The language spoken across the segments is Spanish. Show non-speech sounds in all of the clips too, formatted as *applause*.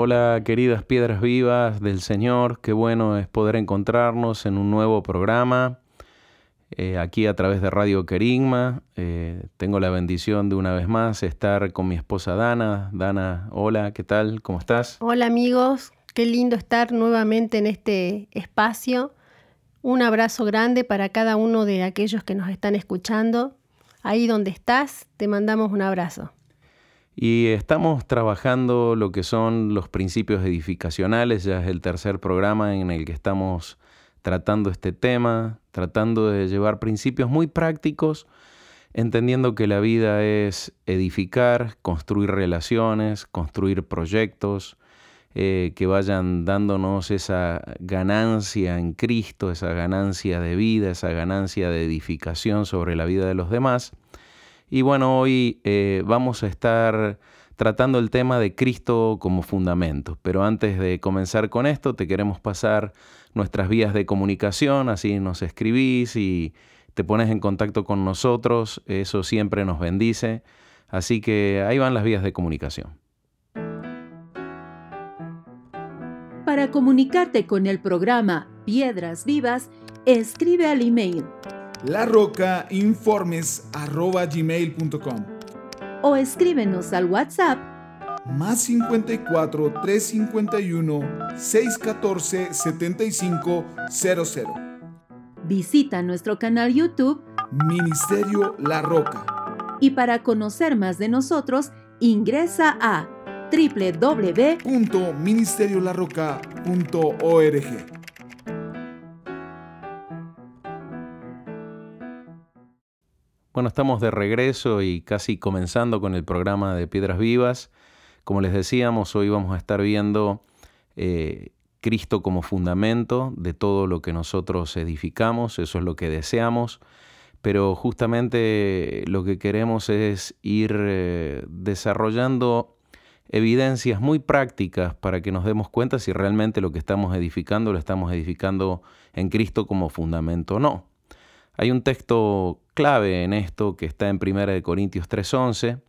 Hola queridas piedras vivas del Señor, qué bueno es poder encontrarnos en un nuevo programa eh, aquí a través de Radio Querigma. Eh, tengo la bendición de una vez más estar con mi esposa Dana. Dana, hola, ¿qué tal? ¿Cómo estás? Hola amigos, qué lindo estar nuevamente en este espacio. Un abrazo grande para cada uno de aquellos que nos están escuchando. Ahí donde estás, te mandamos un abrazo. Y estamos trabajando lo que son los principios edificacionales, ya es el tercer programa en el que estamos tratando este tema, tratando de llevar principios muy prácticos, entendiendo que la vida es edificar, construir relaciones, construir proyectos, eh, que vayan dándonos esa ganancia en Cristo, esa ganancia de vida, esa ganancia de edificación sobre la vida de los demás. Y bueno, hoy eh, vamos a estar tratando el tema de Cristo como fundamento. Pero antes de comenzar con esto, te queremos pasar nuestras vías de comunicación, así nos escribís y te pones en contacto con nosotros, eso siempre nos bendice. Así que ahí van las vías de comunicación. Para comunicarte con el programa Piedras Vivas, escribe al email larrocainformes.gmail.com o escríbenos al WhatsApp más 54 351 614 7500. Visita nuestro canal YouTube Ministerio La Roca. Y para conocer más de nosotros, ingresa a www.ministeriolarroca.org. Bueno, estamos de regreso y casi comenzando con el programa de Piedras Vivas. Como les decíamos, hoy vamos a estar viendo eh, Cristo como fundamento de todo lo que nosotros edificamos, eso es lo que deseamos, pero justamente lo que queremos es ir eh, desarrollando evidencias muy prácticas para que nos demos cuenta si realmente lo que estamos edificando lo estamos edificando en Cristo como fundamento o no. Hay un texto clave en esto que está en 1 Corintios 3:11.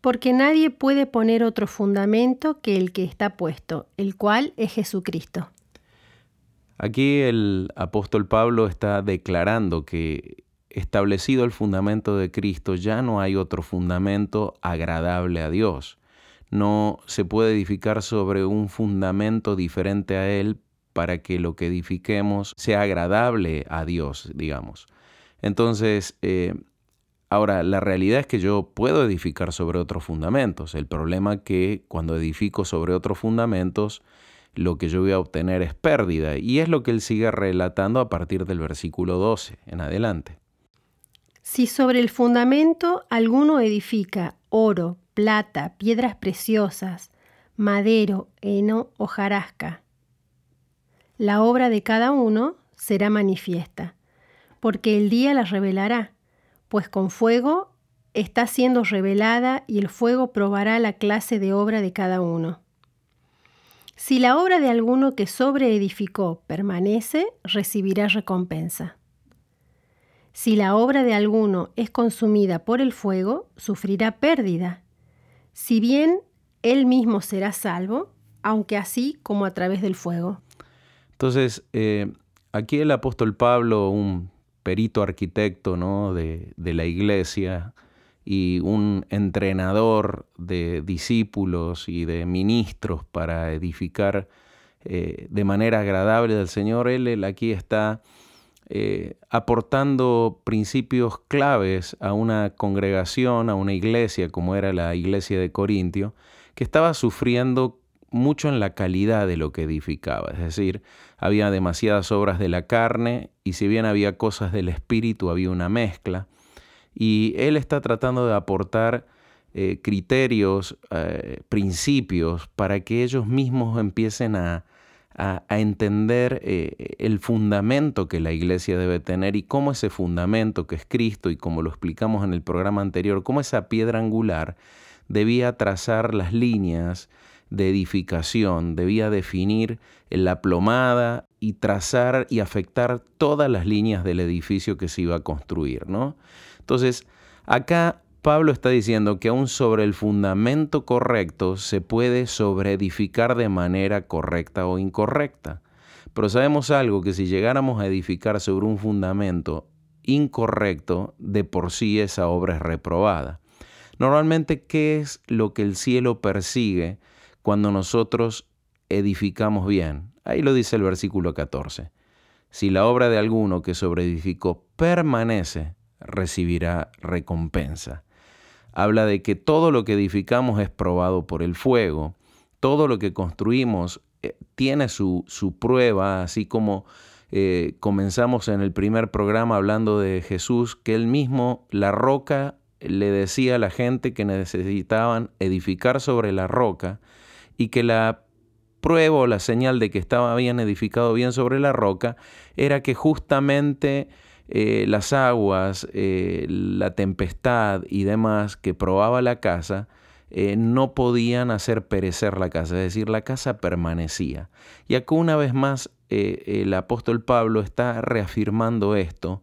Porque nadie puede poner otro fundamento que el que está puesto, el cual es Jesucristo. Aquí el apóstol Pablo está declarando que establecido el fundamento de Cristo ya no hay otro fundamento agradable a Dios. No se puede edificar sobre un fundamento diferente a Él para que lo que edifiquemos sea agradable a Dios, digamos. Entonces, eh, ahora, la realidad es que yo puedo edificar sobre otros fundamentos. El problema es que cuando edifico sobre otros fundamentos, lo que yo voy a obtener es pérdida. Y es lo que él sigue relatando a partir del versículo 12 en adelante. Si sobre el fundamento alguno edifica oro, plata, piedras preciosas, madero, heno o jarasca, la obra de cada uno será manifiesta, porque el día la revelará, pues con fuego está siendo revelada y el fuego probará la clase de obra de cada uno. Si la obra de alguno que sobreedificó permanece, recibirá recompensa. Si la obra de alguno es consumida por el fuego, sufrirá pérdida, si bien él mismo será salvo, aunque así como a través del fuego. Entonces, eh, aquí el apóstol Pablo, un perito arquitecto ¿no? de, la iglesia y un entrenador de discípulos y de ministros para edificar eh, de manera agradable del Señor, él, aquí está eh, aportando principios claves a una congregación, a una iglesia como era la iglesia de Corintio, que estaba sufriendo mucho en la calidad de lo que edificaba, es decir, había demasiadas obras de la carne y si bien había cosas del espíritu, había una mezcla. Y él está tratando de aportar eh, criterios, eh, principios, para que ellos mismos empiecen a, entender eh, el fundamento que la iglesia debe tener y cómo ese fundamento que es Cristo y como lo explicamos en el programa anterior, cómo esa piedra angular debía trazar las líneas de edificación, debía definir la plomada y trazar y afectar todas las líneas del edificio que se iba a construir, ¿no? Entonces, acá Pablo está diciendo que aún sobre el fundamento correcto se puede sobreedificar de manera correcta o incorrecta. Pero sabemos algo, que si llegáramos a edificar sobre un fundamento incorrecto, de por sí esa obra es reprobada. Normalmente, ¿qué es lo que el cielo persigue cuando nosotros edificamos bien? Ahí lo dice el versículo 14. Si la obra de alguno que sobreedificó permanece, recibirá recompensa habla de que todo lo que edificamos es probado por el fuego, todo lo que construimos eh, tiene su, prueba, así como eh, comenzamos en el primer programa hablando de Jesús, que él mismo, la roca, le decía a la gente que necesitaban edificar sobre la roca y que la prueba o la señal de que estaba bien edificado bien sobre la roca era que justamente eh, las aguas, eh, la tempestad y demás que probaba la casa, eh, no podían hacer perecer la casa, es decir, la casa permanecía. Y acá una vez más el apóstol Pablo está reafirmando esto,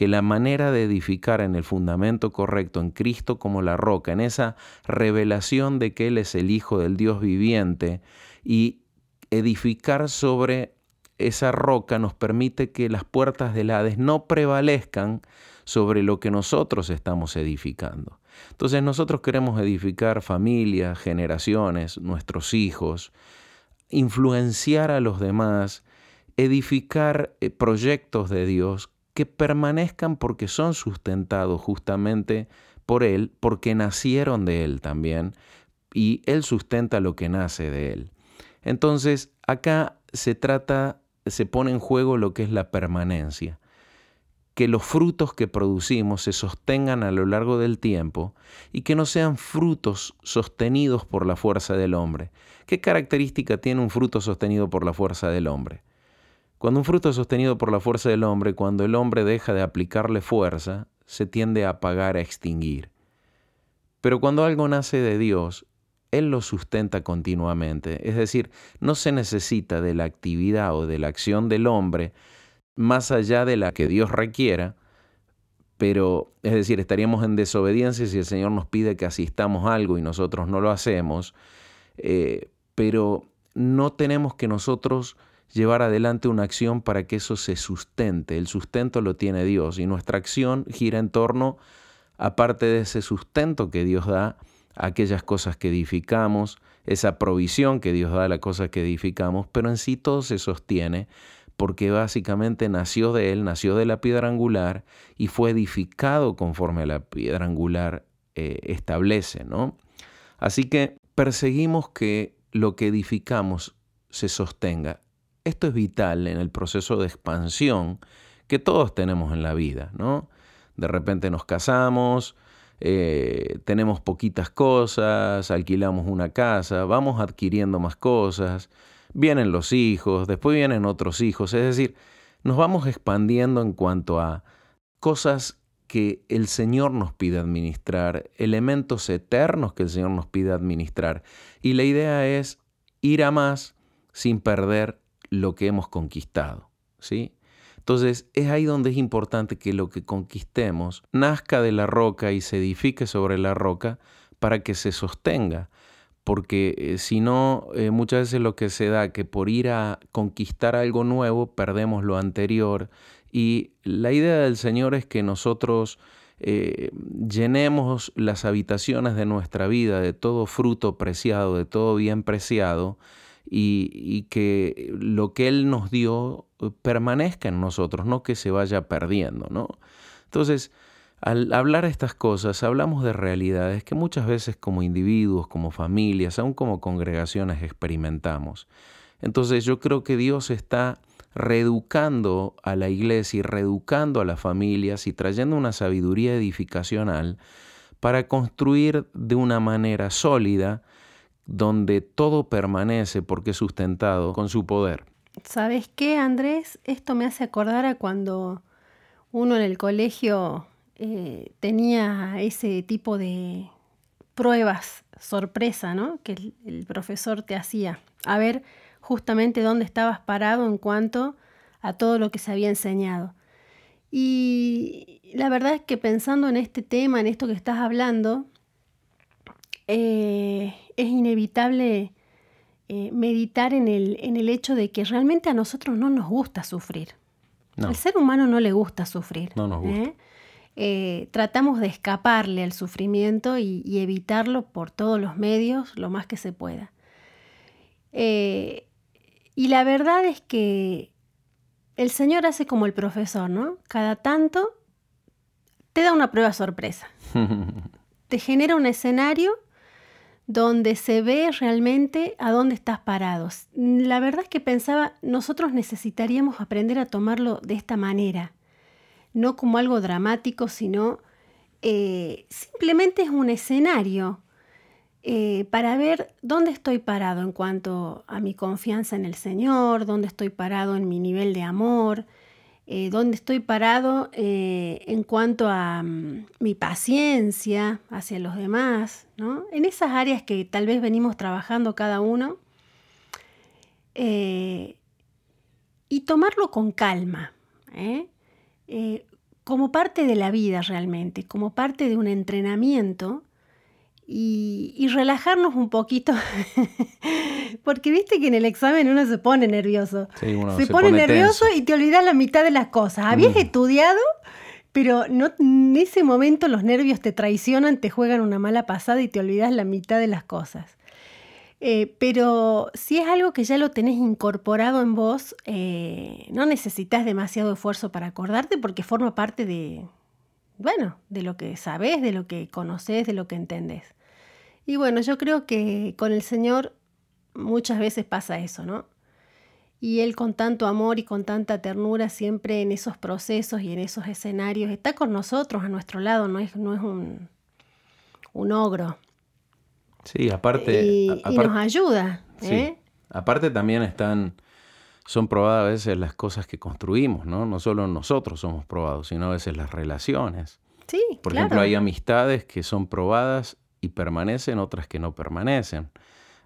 que la manera de edificar en el fundamento correcto, en Cristo como la roca, en esa revelación de que Él es el Hijo del Dios viviente, y edificar sobre esa roca nos permite que las puertas del Hades no prevalezcan sobre lo que nosotros estamos edificando. Entonces nosotros queremos edificar familias, generaciones, nuestros hijos, influenciar a los demás, edificar eh, proyectos de Dios que permanezcan porque son sustentados justamente por Él, porque nacieron de Él también, y Él sustenta lo que nace de Él. Entonces, acá se trata se pone en juego lo que es la permanencia. Que los frutos que producimos se sostengan a lo largo del tiempo y que no sean frutos sostenidos por la fuerza del hombre. ¿Qué característica tiene un fruto sostenido por la fuerza del hombre? Cuando un fruto es sostenido por la fuerza del hombre, cuando el hombre deja de aplicarle fuerza, se tiende a apagar, a extinguir. Pero cuando algo nace de Dios, él lo sustenta continuamente. Es decir, no se necesita de la actividad o de la acción del hombre más allá de la que Dios requiera, pero es decir, estaríamos en desobediencia si el Señor nos pide que asistamos algo y nosotros no lo hacemos, eh, pero no tenemos que nosotros llevar adelante una acción para que eso se sustente. El sustento lo tiene Dios y nuestra acción gira en torno, aparte de ese sustento que Dios da, aquellas cosas que edificamos, esa provisión que Dios da a las cosas que edificamos, pero en sí todo se sostiene porque básicamente nació de él, nació de la piedra angular y fue edificado conforme a la piedra angular eh, establece, ¿no? Así que perseguimos que lo que edificamos se sostenga. Esto es vital en el proceso de expansión que todos tenemos en la vida, ¿no? De repente nos casamos, eh, tenemos poquitas cosas, alquilamos una casa, vamos adquiriendo más cosas, vienen los hijos, después vienen otros hijos, es decir, nos vamos expandiendo en cuanto a cosas que el Señor nos pide administrar, elementos eternos que el Señor nos pide administrar. Y la idea es ir a más sin perder lo que hemos conquistado, ¿sí? Entonces es ahí donde es importante que lo que conquistemos nazca de la roca y se edifique sobre la roca para que se sostenga. Porque eh, si no, eh, muchas veces lo que se da que por ir a conquistar algo nuevo perdemos lo anterior. Y la idea del Señor es que nosotros eh, llenemos las habitaciones de nuestra vida de todo fruto preciado, de todo bien preciado, y, que lo que Él nos dio eh, permanezca en nosotros, no que se vaya perdiendo, ¿no? Entonces, al hablar estas cosas, hablamos de realidades que muchas veces como individuos, como familias, aún como congregaciones experimentamos. Entonces yo creo que Dios está reeducando a la iglesia y reeducando a las familias y trayendo una sabiduría edificacional para construir de una manera sólida donde todo permanece porque es sustentado con su poder. ¿Sabes qué, Andrés? Esto me hace acordar a cuando uno en el colegio eh, tenía ese tipo de pruebas sorpresa, ¿no? Que el, profesor te hacía. A ver justamente dónde estabas parado en cuanto a todo lo que se había enseñado. Y la verdad es que pensando en este tema, en esto que estás hablando, eh, es inevitable eh, meditar en el, en el, hecho de que realmente a nosotros no nos gusta sufrir. Al ser humano no le gusta sufrir. No nos gusta. ¿eh? tratamos de escaparle al sufrimiento y, y, evitarlo por todos los medios lo más que se pueda. y la verdad es que el Señor hace como el profesor, ¿no? Cada tanto te da una prueba sorpresa. *laughs* te genera un escenario donde se ve realmente a dónde estás parado. La verdad es que pensaba, nosotros necesitaríamos aprender a tomarlo de esta manera, no como algo dramático, sino eh, simplemente es un escenario eh, para ver dónde estoy parado en cuanto a mi confianza en el Señor, dónde estoy parado en mi nivel de amor, eh, dónde estoy parado eh, en cuanto a mm, mi paciencia hacia los demás, ¿no? En esas áreas que tal vez venimos trabajando cada uno. Eh, y tomarlo con calma, como parte de la vida realmente, como parte de un entrenamiento y, relajarnos un poquito. *laughs* Porque viste que en el examen uno se pone nervioso. se, pone, nervioso y te olvidas la mitad de las cosas. Habías mm. estudiado, pero no, en ese momento los nervios te traicionan, te juegan una mala pasada y te olvidas la mitad de las cosas. Eh, pero si es algo que ya lo tenés incorporado en vos, eh, no necesitas demasiado esfuerzo para acordarte porque forma parte de, bueno, de lo que sabes, de lo que conoces, de lo que entendés. Y bueno, yo creo que con el Señor muchas veces pasa eso, ¿no? Y Él con tanto amor y con tanta ternura siempre en esos procesos y en esos escenarios está con nosotros, a nuestro lado, no es, no es un, un ogro. Sí, aparte... Y, nos ayuda. ¿eh? Aparte también están, son probadas a veces las cosas que construimos, ¿no? No solo nosotros somos probados, sino a veces las relaciones. Sí, Por ejemplo, hay amistades que son probadas y permanecen, otras que no permanecen.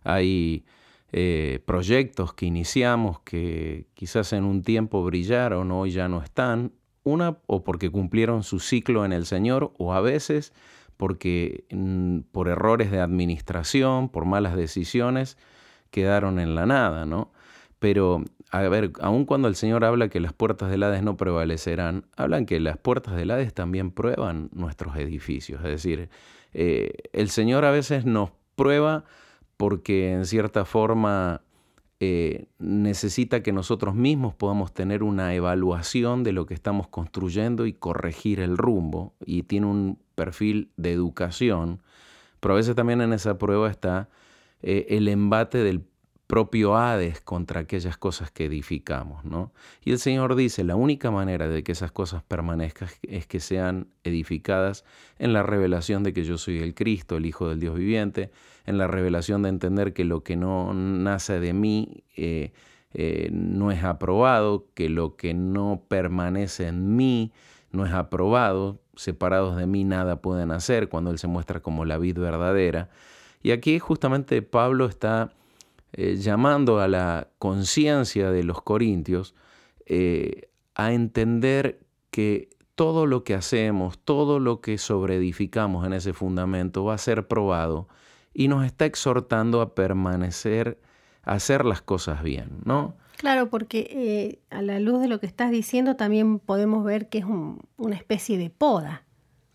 Hay eh, proyectos que iniciamos que quizás en un tiempo brillaron, hoy ya no están. Una, o porque cumplieron su ciclo en el Señor, o a veces porque mm, por errores de administración, por malas decisiones, quedaron en la nada, ¿no? Pero, a ver, aun cuando el Señor habla que las puertas del Hades no prevalecerán, hablan que las puertas del Hades también prueban nuestros edificios. Es decir, eh, el Señor a veces nos prueba porque en cierta forma eh, necesita que nosotros mismos podamos tener una evaluación de lo que estamos construyendo y corregir el rumbo. Y tiene un perfil de educación, pero a veces también en esa prueba está eh, el embate del propio Hades contra aquellas cosas que edificamos, ¿no? Y el Señor dice, la única manera de que esas cosas permanezcan es que sean edificadas en la revelación de que yo soy el Cristo, el Hijo del Dios viviente, en la revelación de entender que lo que no nace de mí eh, eh, no es aprobado, que lo que no permanece en mí no es aprobado, separados de mí nada pueden hacer, cuando Él se muestra como la vid verdadera. Y aquí justamente Pablo está eh, llamando a la conciencia de los corintios eh, a entender que todo lo que hacemos, todo lo que sobreedificamos en ese fundamento va a ser probado y nos está exhortando a permanecer, a hacer las cosas bien, ¿no? Claro, porque eh, a la luz de lo que estás diciendo también podemos ver que es una especie de poda.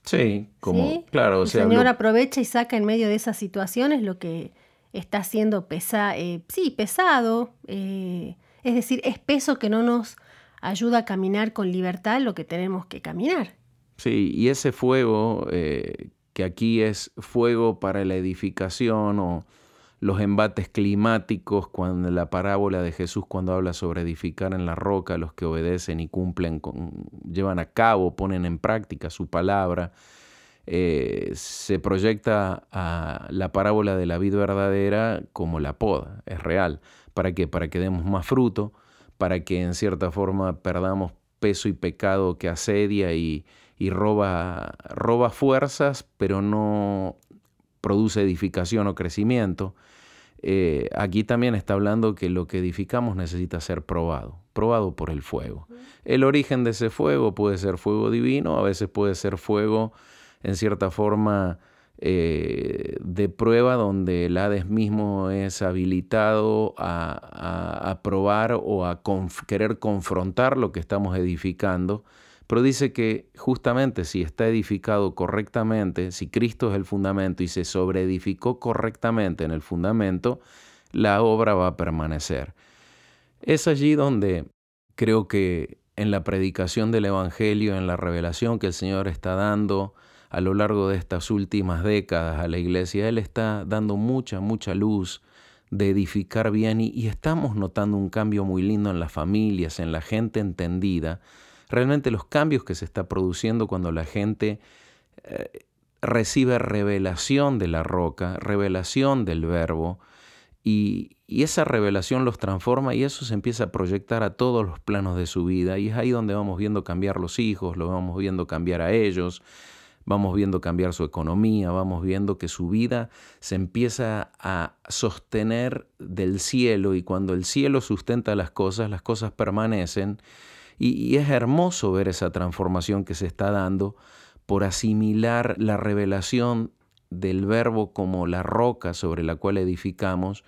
Sí, como, claro. El Señor aprovecha y saca en medio de esas situaciones lo que está siendo pesa eh, sí, pesado, eh, es decir, es peso que no nos ayuda a caminar con libertad lo que tenemos que caminar. Sí, y ese fuego, eh, que aquí es fuego para la edificación o los embates climáticos, cuando la parábola de Jesús cuando habla sobre edificar en la roca, los que obedecen y cumplen, con, llevan a cabo, ponen en práctica su palabra, eh, se proyecta a la parábola de la vida verdadera como la poda, es real. ¿Para qué? Para que demos más fruto, para que en cierta forma perdamos peso y pecado que asedia y, roba, roba fuerzas, pero no produce edificación o crecimiento. Eh, aquí también está hablando que lo que edificamos necesita ser probado, probado por el fuego. El origen de ese fuego puede ser fuego divino, a veces puede ser fuego en cierta forma eh, de prueba donde el Hades mismo es habilitado a, probar o a querer confrontar lo que estamos edificando. Pero dice que justamente si está edificado correctamente, si Cristo es el fundamento y se sobreedificó correctamente en el fundamento, la obra va a permanecer. Es allí donde creo que en la predicación del Evangelio, en la revelación que el Señor está dando, a lo largo de estas últimas décadas a la iglesia. Él está dando mucha, mucha luz de edificar bien y, estamos notando un cambio muy lindo en las familias, en la gente entendida. Realmente los cambios que se está produciendo cuando la gente eh, recibe revelación de la roca, revelación del verbo, y, esa revelación los transforma y eso se empieza a proyectar a todos los planos de su vida. Y es ahí donde vamos viendo cambiar los hijos, lo vamos viendo cambiar a ellos, vamos viendo cambiar su economía, vamos viendo que su vida se empieza a sostener del cielo y cuando el cielo sustenta las cosas, las cosas permanecen. Y, es hermoso ver esa transformación que se está dando por asimilar la revelación del verbo como la roca sobre la cual edificamos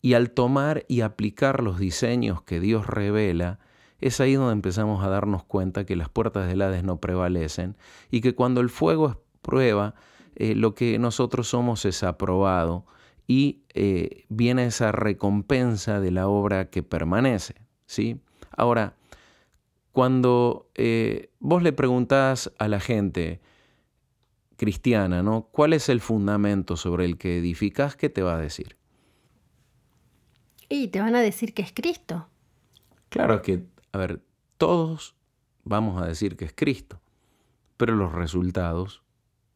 y al tomar y aplicar los diseños que Dios revela, es ahí donde empezamos a darnos cuenta que las puertas del Hades no prevalecen y que cuando el fuego es prueba, eh, lo que nosotros somos es aprobado y eh, viene esa recompensa de la obra que permanece. ¿sí? Ahora, cuando eh, vos le preguntás a la gente cristiana, ¿no? ¿Cuál es el fundamento sobre el que edificas? ¿Qué te va a decir? Y te van a decir que es Cristo. Claro que a ver, todos vamos a decir que es Cristo, pero los resultados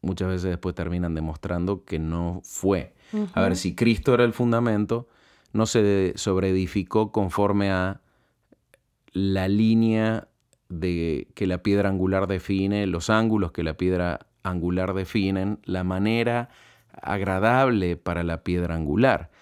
muchas veces después terminan demostrando que no fue. A ver, si Cristo era el fundamento, no se sobreedificó conforme a la línea de que la piedra angular define, los ángulos que la piedra angular definen, la manera agradable para la piedra angular.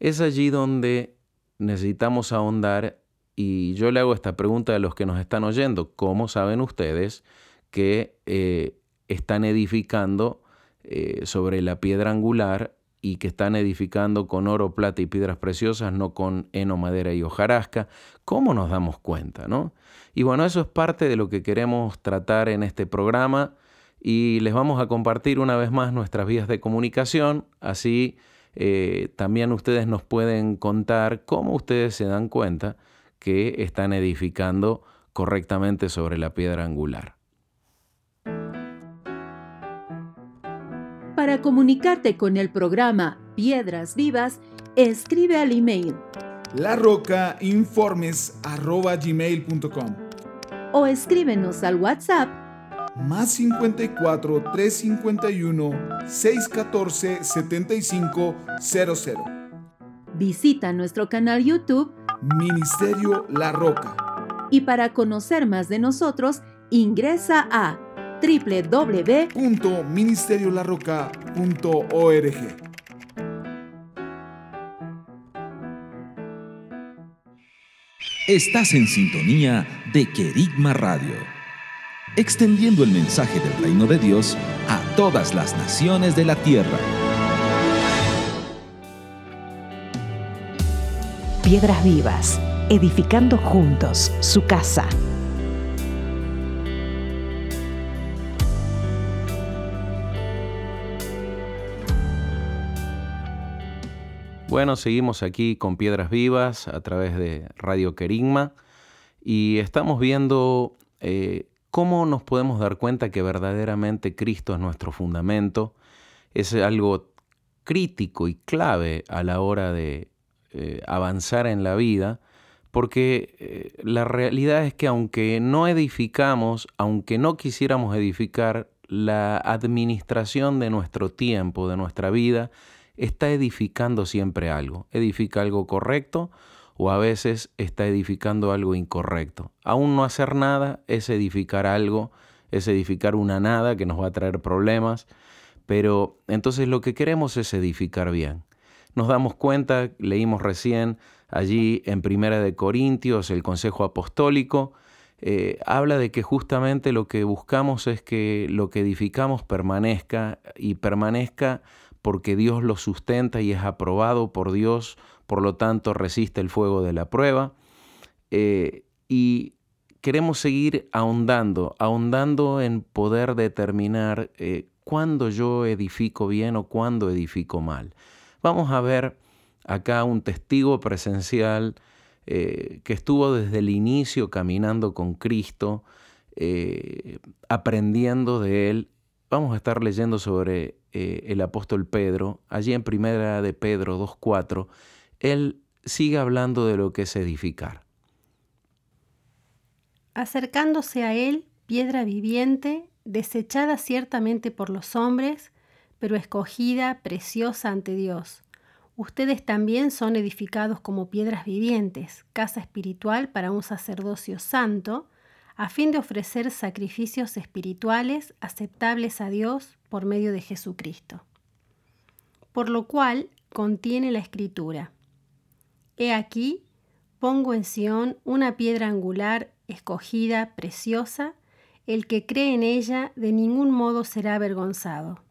Es allí donde necesitamos ahondar y yo le hago esta pregunta a los que nos están oyendo. ¿Cómo saben ustedes que eh, están edificando eh, sobre la piedra angular y que están edificando con oro, plata y piedras preciosas, no con heno, madera y hojarasca? ¿Cómo nos damos cuenta? ¿no? Y bueno, eso es parte de lo que queremos tratar en este programa y les vamos a compartir una vez más nuestras vías de comunicación, así eh, también ustedes nos pueden contar cómo ustedes se dan cuenta que están edificando correctamente sobre la piedra angular. Para comunicarte con el programa Piedras Vivas, escribe al email larrocainformes.gmail.com o escríbenos al WhatsApp más 54 351 614 7500. Visita nuestro canal YouTube Ministerio La Roca. Y para conocer más de nosotros, ingresa a www.ministeriolarroca.org. Estás en sintonía de Querigma Radio, extendiendo el mensaje del reino de Dios a todas las naciones de la tierra. Piedras Vivas, edificando juntos su casa. Bueno, seguimos aquí con Piedras Vivas a través de Radio Querigma y estamos viendo eh, cómo nos podemos dar cuenta que verdaderamente Cristo es nuestro fundamento. Es algo crítico y clave a la hora de eh, avanzar en la vida, porque eh, la realidad es que aunque no edificamos, aunque no quisiéramos edificar, la administración de nuestro tiempo, de nuestra vida, está edificando siempre algo. Edifica algo correcto o a veces está edificando algo incorrecto. Aún no hacer nada es edificar algo, es edificar una nada que nos va a traer problemas, pero entonces lo que queremos es edificar bien. Nos damos cuenta, leímos recién allí en Primera de Corintios el Consejo Apostólico, eh, habla de que justamente lo que buscamos es que lo que edificamos permanezca y permanezca porque Dios lo sustenta y es aprobado por Dios, por lo tanto resiste el fuego de la prueba. Eh, y queremos seguir ahondando, ahondando en poder determinar eh, cuándo yo edifico bien o cuándo edifico mal. Vamos a ver acá un testigo presencial eh, que estuvo desde el inicio caminando con Cristo, aprendiendo de Él. Vamos a estar leyendo sobre eh, el apóstol Pedro, allí en primera de Pedro 2.4, él sigue hablando de lo que es edificar. Acercándose a él, piedra viviente, desechada ciertamente por los hombres, pero escogida, preciosa ante Dios. Ustedes también son edificados como piedras vivientes, casa espiritual para un sacerdocio santo, a fin de ofrecer sacrificios espirituales aceptables a Dios por medio de Jesucristo. Por lo cual contiene la escritura. He aquí, pongo en Sión una piedra angular, escogida, preciosa, el que cree en ella de ningún modo será avergonzado.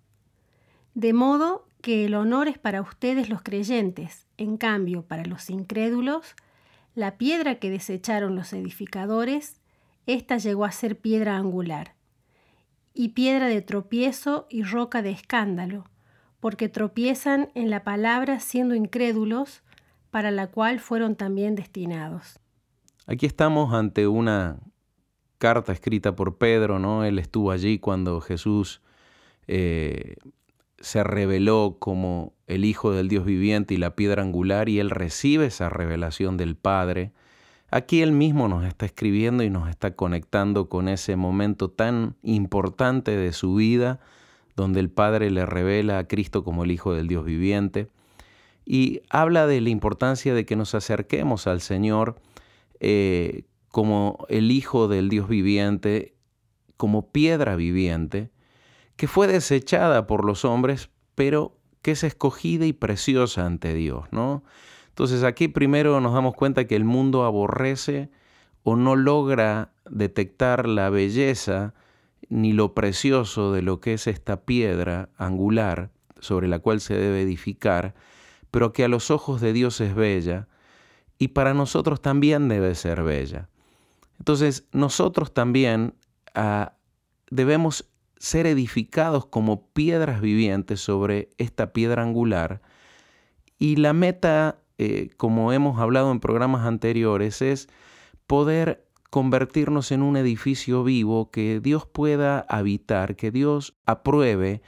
De modo que el honor es para ustedes los creyentes, en cambio para los incrédulos, la piedra que desecharon los edificadores, esta llegó a ser piedra angular y piedra de tropiezo y roca de escándalo, porque tropiezan en la palabra siendo incrédulos, para la cual fueron también destinados. Aquí estamos ante una carta escrita por Pedro, ¿no? Él estuvo allí cuando Jesús eh, se reveló como el Hijo del Dios viviente y la piedra angular, y él recibe esa revelación del Padre. Aquí Él mismo nos está escribiendo y nos está conectando con ese momento tan importante de su vida, donde el Padre le revela a Cristo como el Hijo del Dios viviente, y habla de la importancia de que nos acerquemos al Señor eh, como el Hijo del Dios viviente, como piedra viviente, que fue desechada por los hombres, pero que es escogida y preciosa ante Dios, ¿no? Entonces aquí primero nos damos cuenta que el mundo aborrece o no logra detectar la belleza ni lo precioso de lo que es esta piedra angular sobre la cual se debe edificar, pero que a los ojos de Dios es bella y para nosotros también debe ser bella. Entonces nosotros también ah, debemos ser edificados como piedras vivientes sobre esta piedra angular y la meta eh, como hemos hablado en programas anteriores, es poder convertirnos en un edificio vivo que Dios pueda habitar, que Dios apruebe,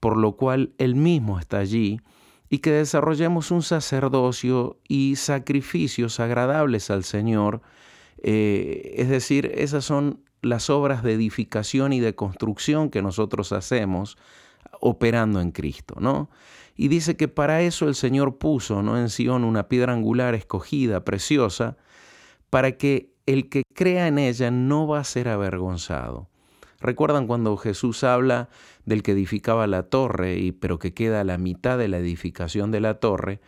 por lo cual Él mismo está allí, y que desarrollemos un sacerdocio y sacrificios agradables al Señor. Eh, es decir, esas son las obras de edificación y de construcción que nosotros hacemos operando en Cristo, ¿no? Y dice que para eso el Señor puso ¿no? en Sion una piedra angular escogida, preciosa, para que el que crea en ella no va a ser avergonzado. ¿Recuerdan cuando Jesús habla del que edificaba la torre, y, pero que queda a la mitad de la edificación de la torre?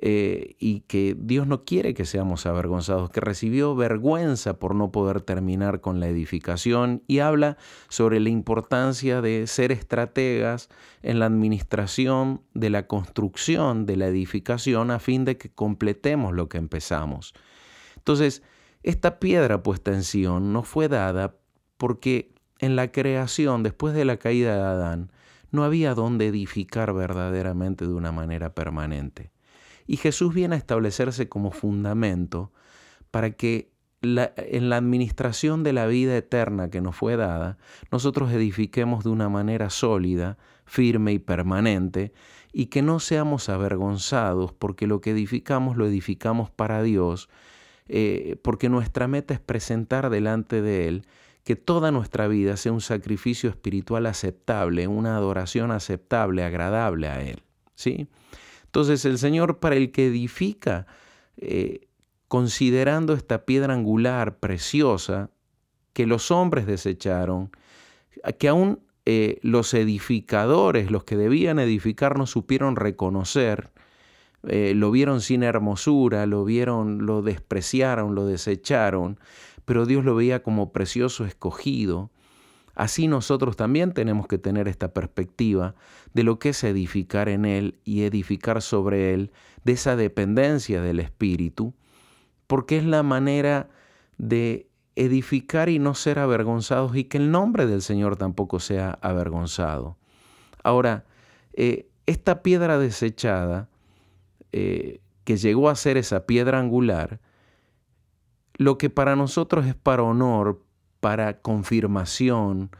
Eh, y que Dios no quiere que seamos avergonzados, que recibió vergüenza por no poder terminar con la edificación y habla sobre la importancia de ser estrategas en la administración de la construcción de la edificación a fin de que completemos lo que empezamos. Entonces, esta piedra puesta en Sion no fue dada porque en la creación, después de la caída de Adán, no había donde edificar verdaderamente de una manera permanente. Y Jesús viene a establecerse como fundamento para que en la administración de la vida eterna que nos fue dada, nosotros edifiquemos de una manera sólida, firme y permanente, y que no seamos avergonzados porque lo que edificamos lo edificamos para Dios, eh, porque nuestra meta es presentar delante de Él que toda nuestra vida sea un sacrificio espiritual aceptable, una adoración aceptable, agradable a Él. ¿sí? Entonces el Señor para el que edifica eh, considerando esta piedra angular preciosa que los hombres desecharon, que aún eh, los edificadores, los que debían edificar, no supieron reconocer, eh, lo vieron sin hermosura, lo vieron, lo despreciaron, lo desecharon, pero Dios lo veía como precioso escogido. Así nosotros también tenemos que tener esta perspectiva de lo que es edificar en Él y edificar sobre Él, de esa dependencia del Espíritu, porque es la manera de edificar y no ser avergonzados y que el nombre del Señor tampoco sea avergonzado. Ahora, eh, esta piedra desechada, eh, que llegó a ser esa piedra angular, lo que para nosotros es para honor, para confirmación,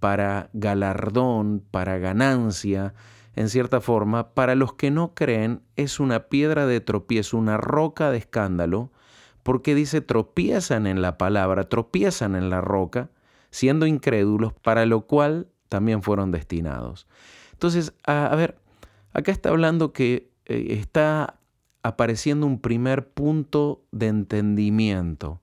para galardón, para ganancia, en cierta forma, para los que no creen es una piedra de tropiezo, una roca de escándalo, porque dice tropiezan en la palabra, tropiezan en la roca, siendo incrédulos, para lo cual también fueron destinados. Entonces, a, ver, acá está hablando que eh, está apareciendo un primer punto de entendimiento.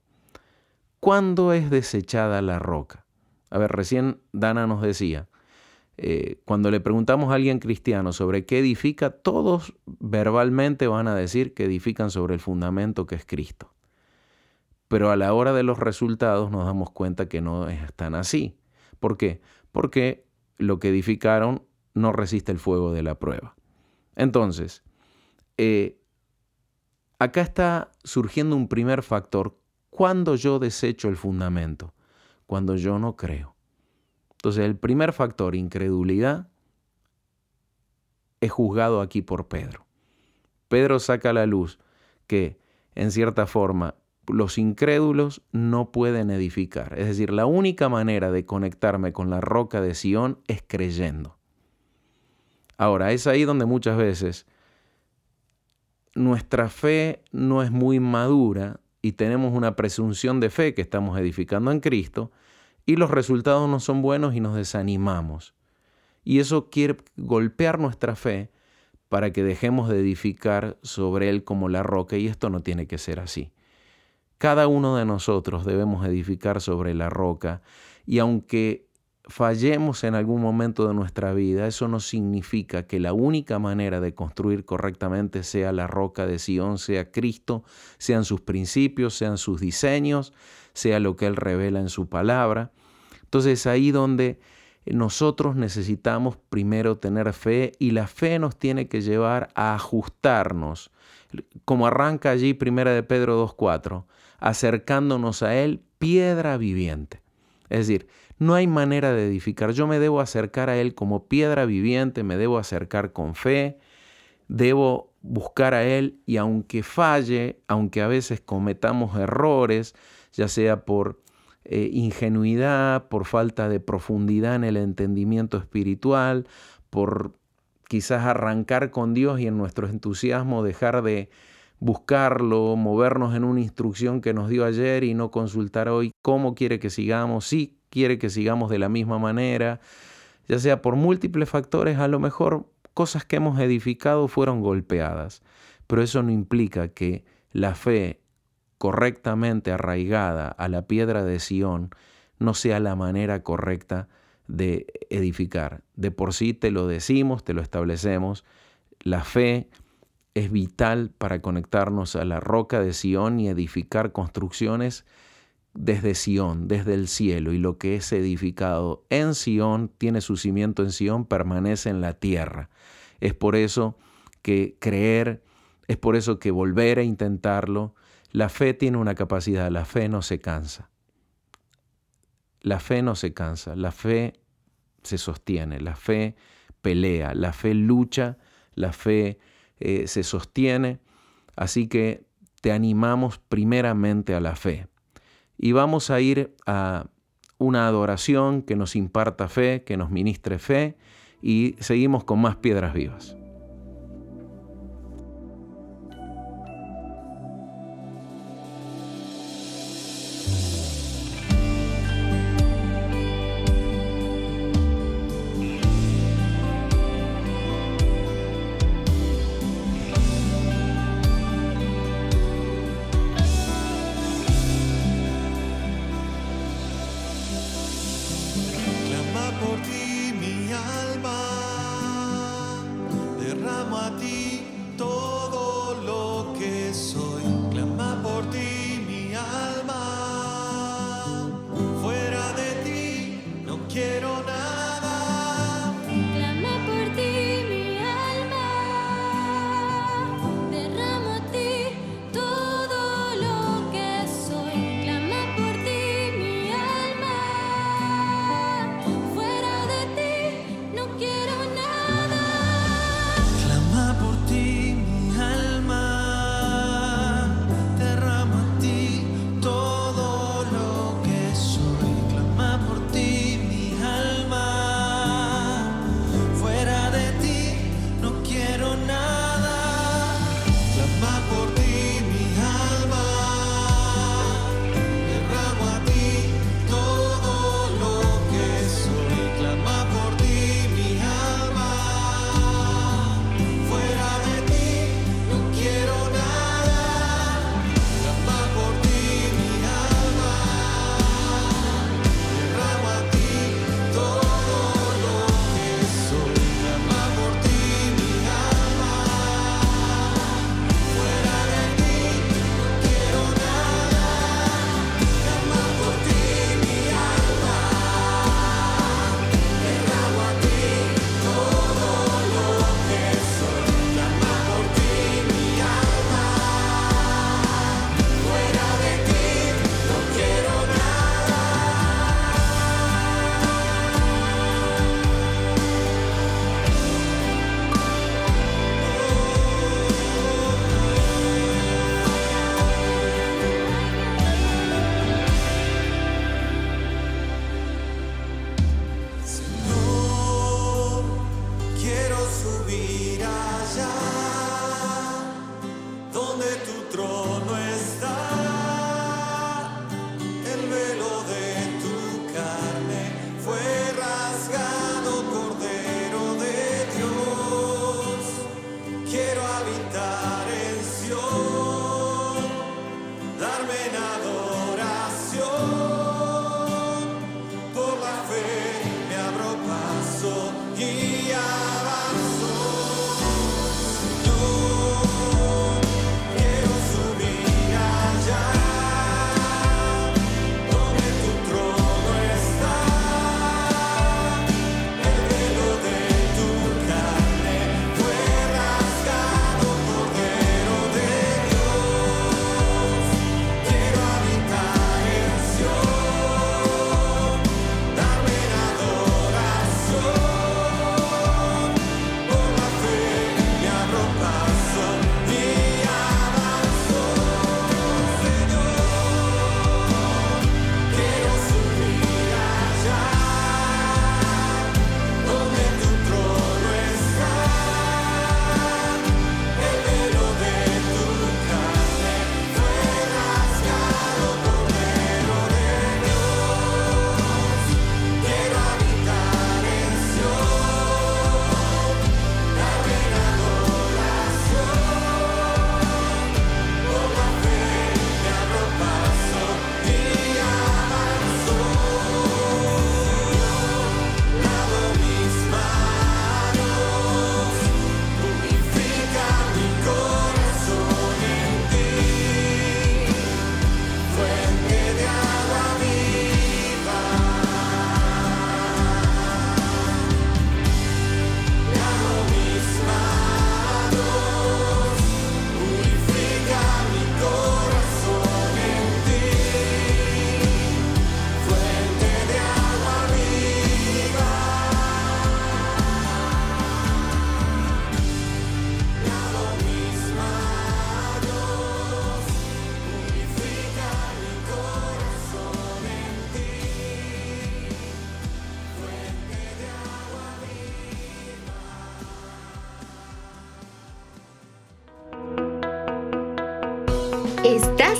¿Cuándo es desechada la roca? A ver, recién Dana nos decía, eh, cuando le preguntamos a alguien cristiano sobre qué edifica, todos verbalmente van a decir que edifican sobre el fundamento que es Cristo. Pero a la hora de los resultados nos damos cuenta que no es tan así. ¿Por qué? Porque lo que edificaron no resiste el fuego de la prueba. Entonces, eh, acá está surgiendo un primer factor. ¿Cuándo yo desecho el fundamento? Cuando yo no creo. Entonces, el primer factor, incredulidad, es juzgado aquí por Pedro. Pedro saca a la luz que, en cierta forma, los incrédulos no pueden edificar. Es decir, la única manera de conectarme con la roca de Sión es creyendo. Ahora, es ahí donde muchas veces nuestra fe no es muy madura y tenemos una presunción de fe que estamos edificando en Cristo y los resultados no son buenos y nos desanimamos. Y eso quiere golpear nuestra fe para que dejemos de edificar sobre Él como la roca y esto no tiene que ser así. Cada uno de nosotros debemos edificar sobre la roca y aunque fallemos en algún momento de nuestra vida, eso no significa que la única manera de construir correctamente sea la roca de Sion, sea Cristo, sean sus principios, sean sus diseños, sea lo que Él revela en su palabra. Entonces ahí donde nosotros necesitamos primero tener fe y la fe nos tiene que llevar a ajustarnos, como arranca allí Primera de Pedro 2.4, acercándonos a Él, piedra viviente. Es decir, no hay manera de edificar. Yo me debo acercar a Él como piedra viviente, me debo acercar con fe, debo buscar a Él y aunque falle, aunque a veces cometamos errores, ya sea por eh, ingenuidad, por falta de profundidad en el entendimiento espiritual, por quizás arrancar con Dios y en nuestro entusiasmo dejar de buscarlo, movernos en una instrucción que nos dio ayer y no consultar hoy cómo quiere que sigamos, si quiere que sigamos de la misma manera, ya sea por múltiples factores, a lo mejor cosas que hemos edificado fueron golpeadas, pero eso no implica que la fe correctamente arraigada a la piedra de Sión no sea la manera correcta de edificar. De por sí te lo decimos, te lo establecemos, la fe es vital para conectarnos a la roca de Sión y edificar construcciones desde Sión, desde el cielo, y lo que es edificado en Sión tiene su cimiento en Sión, permanece en la tierra. Es por eso que creer, es por eso que volver a intentarlo, la fe tiene una capacidad, la fe no se cansa. La fe no se cansa, la fe se sostiene, la fe pelea, la fe lucha, la fe eh, se sostiene. Así que te animamos primeramente a la fe. Y vamos a ir a una adoración que nos imparta fe, que nos ministre fe, y seguimos con más piedras vivas.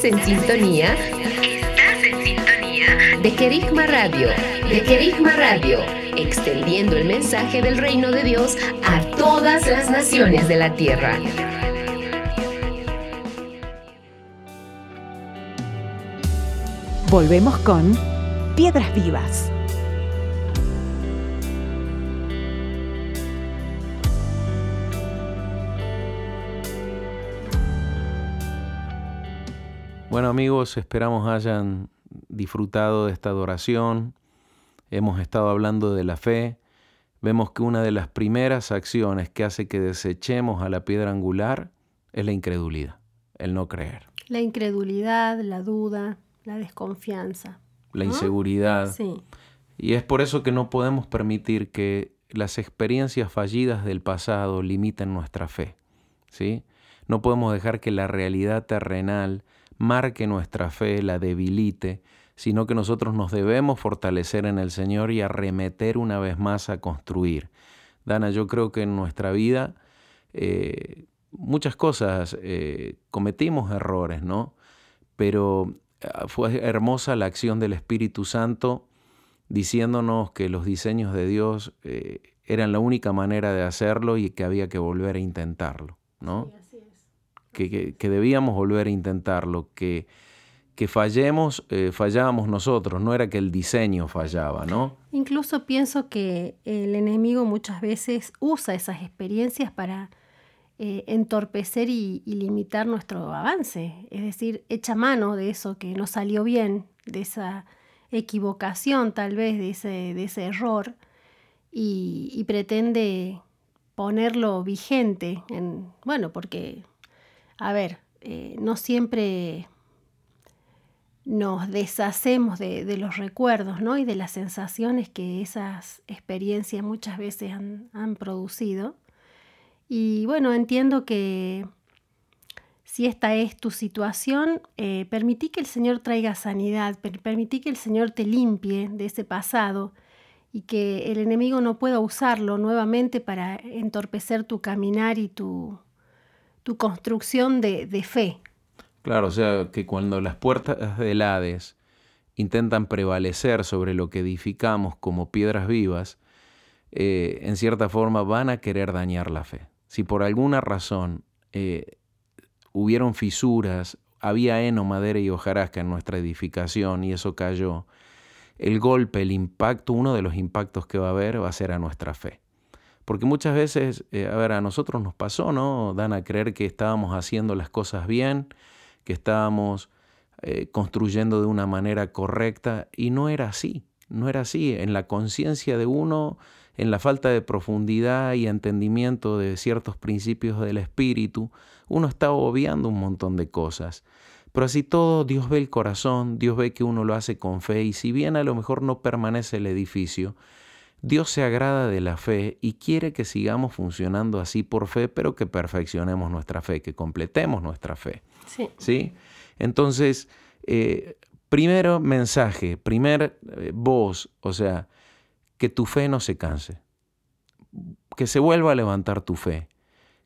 Estás en sintonía. Estás en sintonía. De Querigma Radio. De Querigma Radio. Extendiendo el mensaje del reino de Dios a todas las naciones de la tierra. Volvemos con Piedras Vivas. Bueno amigos, esperamos hayan disfrutado de esta adoración. Hemos estado hablando de la fe. Vemos que una de las primeras acciones que hace que desechemos a la piedra angular es la incredulidad, el no creer. La incredulidad, la duda, la desconfianza. La inseguridad. Sí. Y es por eso que no podemos permitir que las experiencias fallidas del pasado limiten nuestra fe. ¿sí? No podemos dejar que la realidad terrenal marque nuestra fe, la debilite, sino que nosotros nos debemos fortalecer en el Señor y arremeter una vez más a construir. Dana, yo creo que en nuestra vida eh, muchas cosas eh, cometimos errores, ¿no? Pero ah, fue hermosa la acción del Espíritu Santo diciéndonos que los diseños de Dios eh, eran la única manera de hacerlo y que había que volver a intentarlo, ¿no? Que, debíamos volver a intentarlo, que, que fallemos, eh, fallábamos nosotros, no era que el diseño fallaba, ¿no? Incluso pienso que el enemigo muchas veces usa esas experiencias para eh, entorpecer y, limitar nuestro avance, es decir, echa mano de eso que no salió bien, de esa equivocación tal vez, de ese, de ese error, y, y pretende ponerlo vigente, en, bueno, porque a ver, eh, no siempre nos deshacemos de, los recuerdos ¿no? y de las sensaciones que esas experiencias muchas veces han, producido. Y bueno, entiendo que si esta es tu situación, eh, permití que el Señor traiga sanidad, permití que el Señor te limpie de ese pasado y que el enemigo no pueda usarlo nuevamente para entorpecer tu caminar y tu, tu construcción de, fe. Claro, o sea, que cuando las puertas del Hades intentan prevalecer sobre lo que edificamos como piedras vivas, eh, en cierta forma van a querer dañar la fe. Si por alguna razón eh, hubieron fisuras, había heno, madera y hojarasca en nuestra edificación y eso cayó, el golpe, el impacto, uno de los impactos que va a haber va a ser a nuestra fe. Porque muchas veces, eh, a ver, a nosotros nos pasó, ¿no? Dan a creer que estábamos haciendo las cosas bien, que estábamos eh, construyendo de una manera correcta y no era así, no era así. En la conciencia de uno, en la falta de profundidad y entendimiento de ciertos principios del espíritu, uno está obviando un montón de cosas. Pero así todo, Dios ve el corazón, Dios ve que uno lo hace con fe y si bien a lo mejor no permanece el edificio, Dios se agrada de la fe y quiere que sigamos funcionando así por fe, pero que perfeccionemos nuestra fe, que completemos nuestra fe. Sí. ¿Sí? Entonces, eh, primero mensaje, primer eh, voz, o sea, que tu fe no se canse, que se vuelva a levantar tu fe.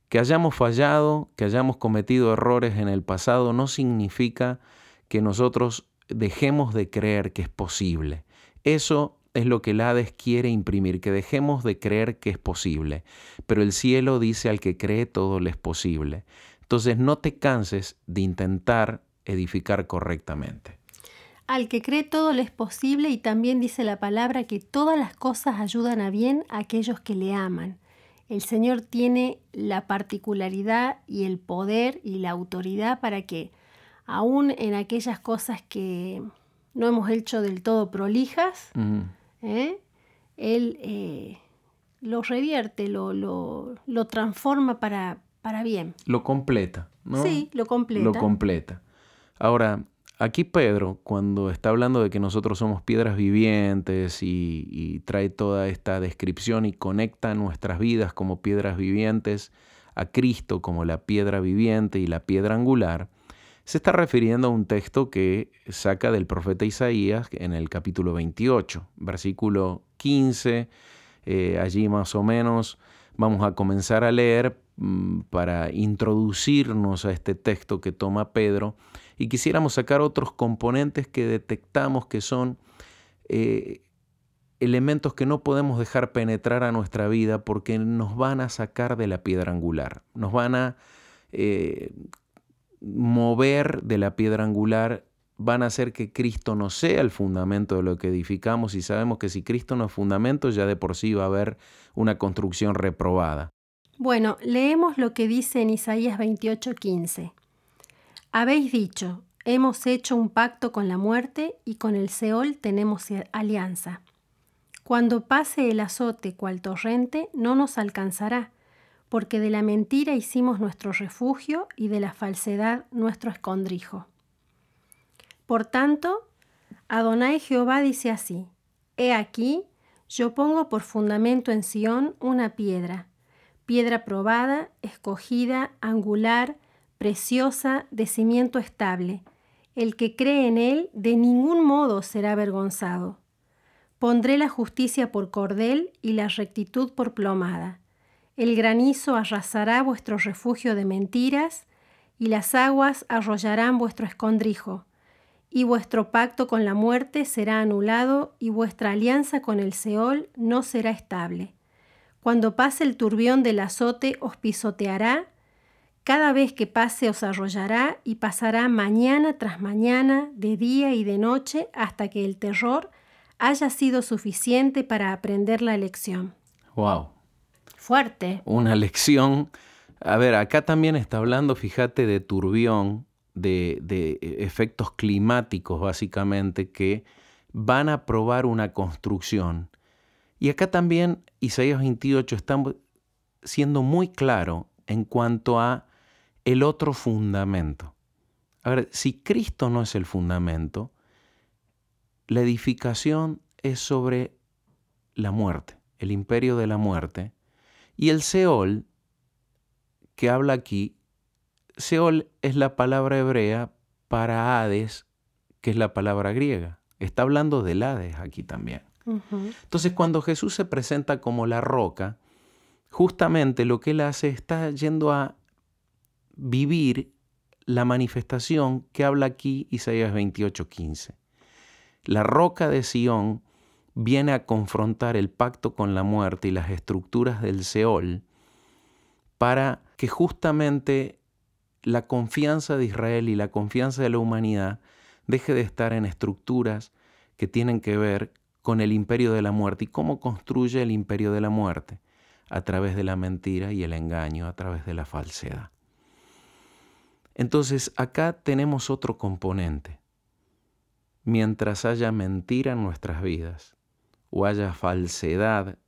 Que hayamos fallado, que hayamos cometido errores en el pasado, no significa que nosotros dejemos de creer que es posible. Eso es lo que el Hades quiere imprimir, que dejemos de creer que es posible. Pero el cielo dice al que cree todo le es posible. Entonces no te canses de intentar edificar correctamente. Al que cree todo le es posible y también dice la palabra que todas las cosas ayudan a bien a aquellos que le aman. El Señor tiene la particularidad y el poder y la autoridad para que aún en aquellas cosas que no hemos hecho del todo prolijas, ¿eh? él eh, lo revierte, lo, lo, lo transforma para, para, bien. Lo completa, ¿no? Sí, lo completa. Lo completa. Ahora, aquí Pedro, cuando está hablando de que nosotros somos piedras vivientes y, y trae toda esta descripción y conecta nuestras vidas como piedras vivientes a Cristo como la piedra viviente y la piedra angular, se está refiriendo a un texto que saca del profeta Isaías en el capítulo 28, versículo 15. Eh, allí más o menos vamos a comenzar a leer, mm, para introducirnos a este texto que toma Pedro y quisiéramos sacar otros componentes que detectamos que son eh, elementos que no podemos dejar penetrar a nuestra vida porque nos van a sacar de la piedra angular, nos van a eh, mover de la piedra angular, van a hacer que Cristo no sea el fundamento de lo que edificamos y sabemos que si Cristo no es fundamento ya de por sí va a haber una construcción reprobada. Bueno, leemos lo que dice en Isaías 28:15. Habéis dicho, hemos hecho un pacto con la muerte y con el Seol tenemos alianza. Cuando pase el azote cual torrente, no nos alcanzará, porque de la mentira hicimos nuestro refugio y de la falsedad nuestro escondrijo. Por tanto, Adonai Jehová dice así, He aquí, yo pongo por fundamento en Sión una piedra, piedra probada, escogida, angular, preciosa, de cimiento estable. El que cree en él de ningún modo será avergonzado. Pondré la justicia por cordel y la rectitud por plomada. El granizo arrasará vuestro refugio de mentiras, y las aguas arrollarán vuestro escondrijo. Y vuestro pacto con la muerte será anulado, y vuestra alianza con el Seol no será estable. Cuando pase el turbión del azote os pisoteará, cada vez que pase os arrollará y pasará mañana tras mañana, de día y de noche, hasta que el terror haya sido suficiente para aprender la lección. Wow. Fuerte. Una lección. A ver, acá también está hablando, fíjate, de turbión, de, de efectos climáticos básicamente que van a probar una construcción. Y acá también Isaías 28 está siendo muy claro en cuanto a el otro fundamento. A ver, si Cristo no es el fundamento, la edificación es sobre la muerte, el imperio de la muerte. Y el Seol, que habla aquí, Seol es la palabra hebrea para Hades, que es la palabra griega. Está hablando del Hades aquí también. Entonces, cuando Jesús se presenta como la roca, justamente lo que él hace está yendo a vivir la manifestación que habla aquí Isaías 28:15. La roca de Sión viene a confrontar el pacto con la muerte y las estructuras del Seol para que justamente la confianza de Israel y la confianza de la humanidad deje de estar en estructuras que tienen que ver con el imperio de la muerte y cómo construye el imperio de la muerte a través de la mentira y el engaño, a través de la falsedad. Entonces acá tenemos otro componente mientras haya mentira en nuestras vidas o haya falsedad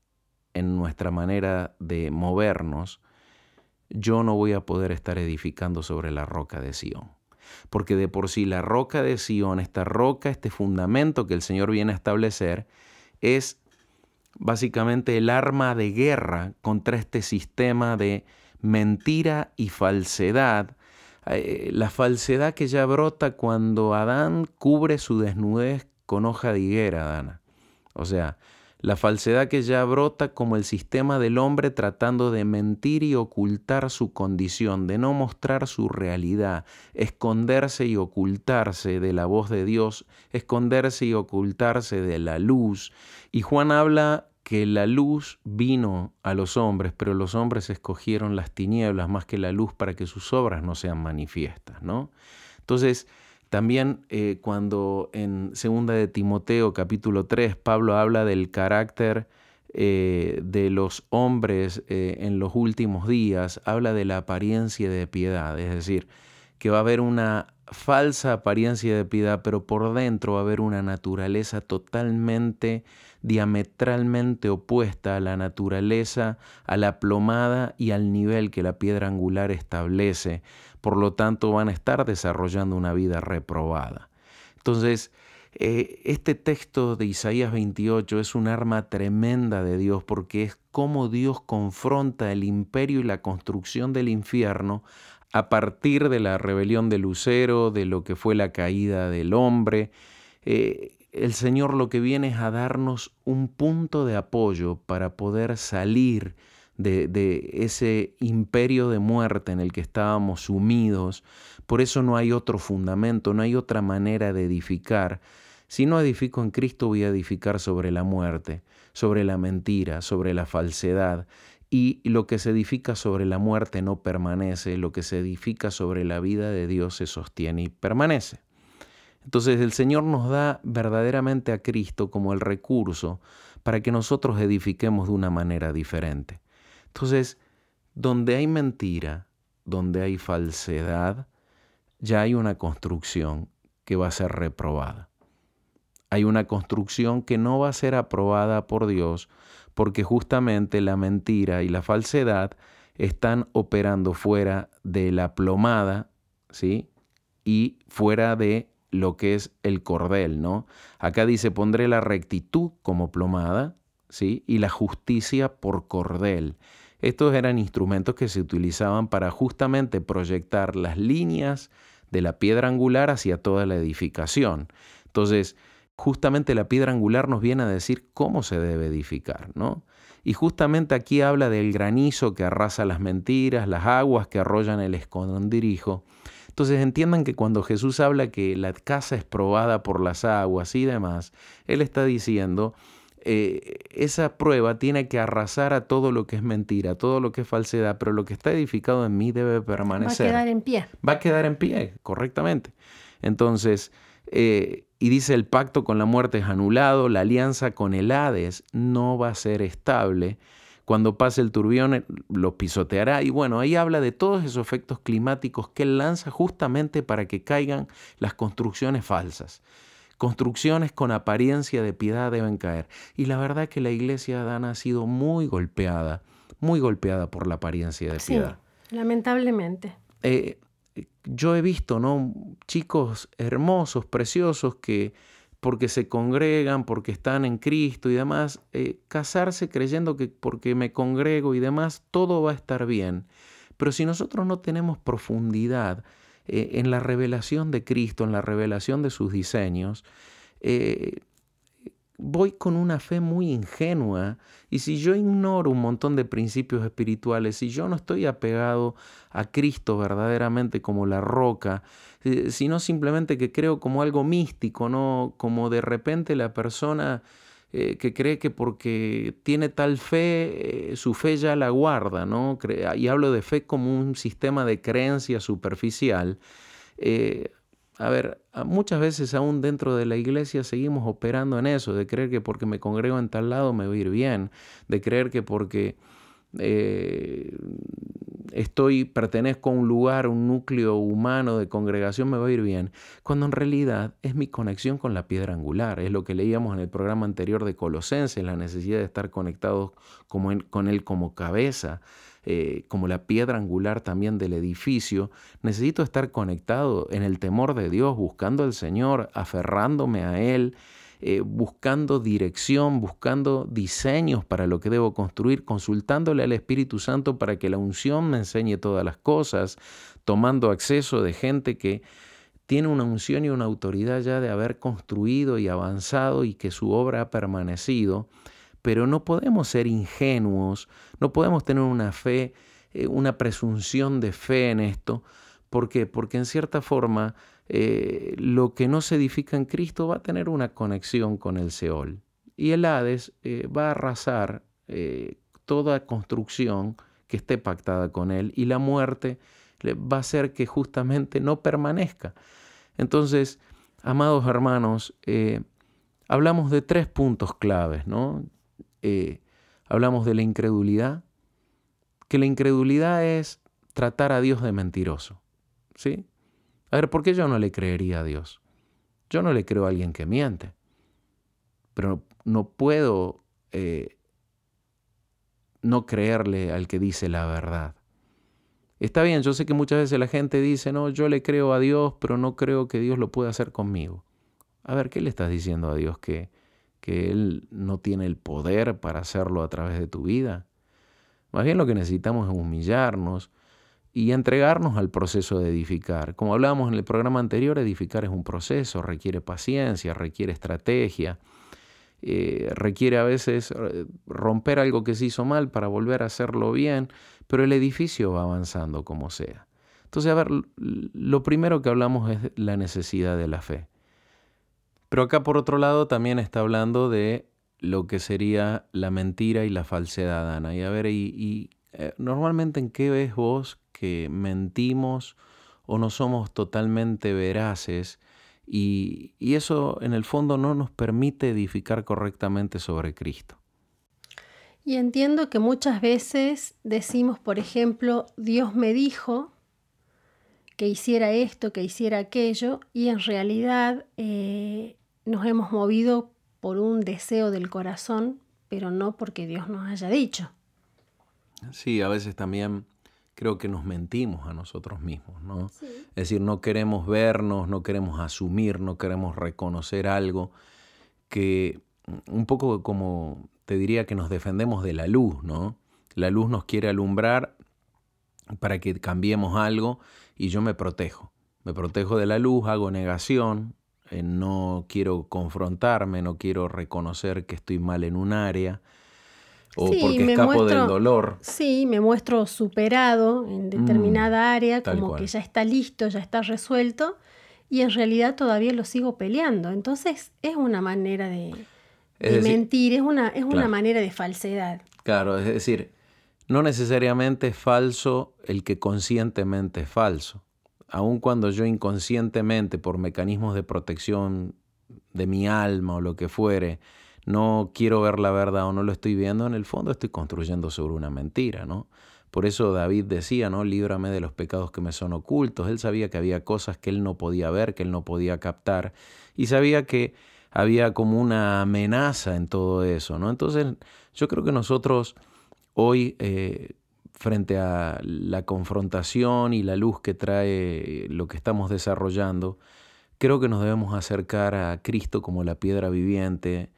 en nuestra manera de movernos, yo no voy a poder estar edificando sobre la roca de Sión. Porque de por sí la roca de Sión, esta roca, este fundamento que el Señor viene a establecer, es básicamente el arma de guerra contra este sistema de mentira y falsedad eh, la falsedad que ya brota cuando Adán cubre su desnudez con hoja de higuera, Dana. O sea, la falsedad que ya brota como el sistema del hombre tratando de mentir y ocultar su condición, de no mostrar su realidad, esconderse y ocultarse de la voz de Dios, esconderse y ocultarse de la luz. Y Juan habla que la luz vino a los hombres, pero los hombres escogieron las tinieblas más que la luz para que sus obras no sean manifiestas, ¿no? Entonces, también eh, cuando en segunda de Timoteo capítulo 3 Pablo habla del carácter eh, de los hombres eh, en los últimos días, habla de la apariencia de piedad, es decir, que va a haber una falsa apariencia de piedad, pero por dentro va a haber una naturaleza totalmente diametralmente opuesta a la naturaleza, a la plomada y al nivel que la piedra angular establece. Por lo tanto, van a estar desarrollando una vida reprobada. Entonces, eh, este texto de Isaías 28 es un arma tremenda de Dios porque es como Dios confronta el imperio y la construcción del infierno a partir de la rebelión de Lucero, de lo que fue la caída del hombre. Eh, el Señor lo que viene es a darnos un punto de apoyo para poder salir de, ese imperio de muerte en el que estábamos sumidos. Por eso no hay otro fundamento, no hay otra manera de edificar. Si no edifico en Cristo, voy a edificar sobre la muerte, sobre la mentira, sobre la falsedad. Y lo que se edifica sobre la muerte no permanece, lo que se edifica sobre la vida de Dios se sostiene y permanece. Entonces el Señor nos da verdaderamente a Cristo como el recurso para que nosotros edifiquemos de una manera diferente. Entonces, donde hay mentira, donde hay falsedad, ya hay una construcción que va a ser reprobada. Hay una construcción que no va a ser aprobada por Dios porque justamente la mentira y la falsedad están operando fuera de la plomada, ¿sí? Y fuera de lo que es el cordel, ¿no? Acá dice, pondré la rectitud como plomada, ¿sí? Y la justicia por cordel. Estos eran instrumentos que se utilizaban para justamente proyectar las líneas de la piedra angular hacia toda la edificación. Entonces, justamente la piedra angular nos viene a decir cómo se debe edificar, ¿no? Y justamente aquí habla del granizo que arrasa las mentiras, las aguas que arrollan el escondrijo. Entonces entiendan que cuando Jesús habla que la casa es probada por las aguas y demás, Él está diciendo, eh, esa prueba tiene que arrasar a todo lo que es mentira, todo lo que es falsedad, pero lo que está edificado en mí debe permanecer. Va a quedar en pie. Va a quedar en pie, correctamente. Entonces, eh, y dice el pacto con la muerte es anulado, la alianza con el Hades no va a ser estable. Cuando pase el turbión eh, lo pisoteará y bueno, ahí habla de todos esos efectos climáticos que él lanza justamente para que caigan las construcciones falsas. Construcciones con apariencia de piedad deben caer. Y la verdad que la iglesia Dana ha sido muy golpeada, muy golpeada por la apariencia de piedad. Sí, lamentablemente. Eh, yo he visto, ¿no? Chicos hermosos, preciosos, que porque se congregan, porque están en Cristo y demás, eh, casarse creyendo que porque me congrego y demás, todo va a estar bien. Pero si nosotros no tenemos profundidad eh, en la revelación de Cristo, en la revelación de sus diseños, eh, voy con una fe muy ingenua y si yo ignoro un montón de principios espirituales, si yo no estoy apegado a Cristo verdaderamente como la roca, eh, sino simplemente que creo como algo místico, ¿no? Como de repente la persona eh, que cree que porque tiene tal fe, eh, su fe ya la guarda, ¿no? Y hablo de fe como un sistema de creencia superficial a ver, muchas veces aún dentro de la iglesia seguimos operando en eso, de creer que porque me congrego en tal lado me voy a ir bien, de creer que porque eh, estoy, pertenezco a un lugar, un núcleo humano de congregación me va a ir bien, cuando en realidad es mi conexión con la piedra angular, es lo que leíamos en el programa anterior de Colosenses, la necesidad de estar conectados como con él como cabeza, eh, como la piedra angular también del edificio, necesito estar conectado en el temor de Dios, buscando al Señor, aferrándome a Él, eh, buscando dirección, buscando diseños para lo que debo construir, consultándole al Espíritu Santo para que la unción me enseñe todas las cosas, tomando acceso de gente que tiene una unción y una autoridad ya de haber construido y avanzado y que su obra ha permanecido pero no podemos ser ingenuos, no podemos tener una fe, eh, una presunción de fe en esto. ¿Por qué? Porque en cierta forma eh, lo que no se edifica en Cristo va a tener una conexión con el Seol. Y el Hades eh, va a arrasar toda construcción que esté pactada con él y la muerte va a hacer que justamente no permanezca. Entonces, amados hermanos, hablamos de tres puntos claves, ¿no? Eh, hablamos de la incredulidad, que la incredulidad es tratar a Dios de mentiroso. ¿Sí? A ver, ¿por qué yo no le creería a Dios? Yo no le creo a alguien que miente, pero no puedo eh, no creerle al que dice la verdad. Está bien, yo sé que muchas veces la gente dice, no, yo le creo a Dios, pero no creo que Dios lo pueda hacer conmigo. A ver, ¿qué le estás diciendo a Dios? Que, que Él no tiene el poder para hacerlo a través de tu vida. Más bien lo que necesitamos es humillarnos y entregarnos al proceso de edificar. Como hablábamos en el programa anterior, edificar es un proceso, requiere paciencia, requiere estrategia. eh, requiere a veces eh, romper algo que se hizo mal para volver a hacerlo bien, pero el edificio va avanzando como sea. Entonces, a ver, lo primero que hablamos es la necesidad de la fe. Pero acá por otro lado también está hablando de lo que sería la mentira y la falsedad, Ana. Y a ver, y, eh, normalmente en qué ves vos que mentimos o no somos totalmente veraces y, eso en el fondo no nos permite edificar correctamente sobre Cristo. Y entiendo que muchas veces decimos, por ejemplo, Dios me dijo que hiciera esto, que hiciera aquello, y en realidad eh, nos hemos movido por un deseo del corazón, pero no porque Dios nos haya dicho. Sí, a veces también creo que nos mentimos a nosotros mismos, ¿no? Es decir, no queremos vernos, no queremos asumir, no queremos reconocer algo que un poco como te diría que nos defendemos de la luz, ¿no? La luz nos quiere alumbrar para que cambiemos algo y yo me protejo. Me protejo de la luz, hago negación, eh, no quiero confrontarme, no quiero reconocer que estoy mal en un área, o porque escapo del dolor. Sí, me muestro superado en determinada mm, área, como que ya está listo, ya está resuelto, y en realidad todavía lo sigo peleando. Entonces es una manera de, mentir, es una, es una manera de falsedad. Claro, es decir, no necesariamente es falso el que conscientemente es falso. Aun cuando yo inconscientemente, por mecanismos de protección de mi alma o lo que fuere, no quiero ver la verdad o no lo estoy viendo, en el fondo estoy construyendo sobre una mentira, ¿no? Por eso David decía, ¿no? Líbrame de los pecados que me son ocultos. Él sabía que había cosas que él no podía ver, que él no podía captar, y sabía que había como una amenaza en todo eso, ¿no? Entonces, yo creo que nosotros hoy, eh, frente a la confrontación y la luz que trae lo que estamos desarrollando, creo que nos debemos acercar a Cristo como la piedra viviente,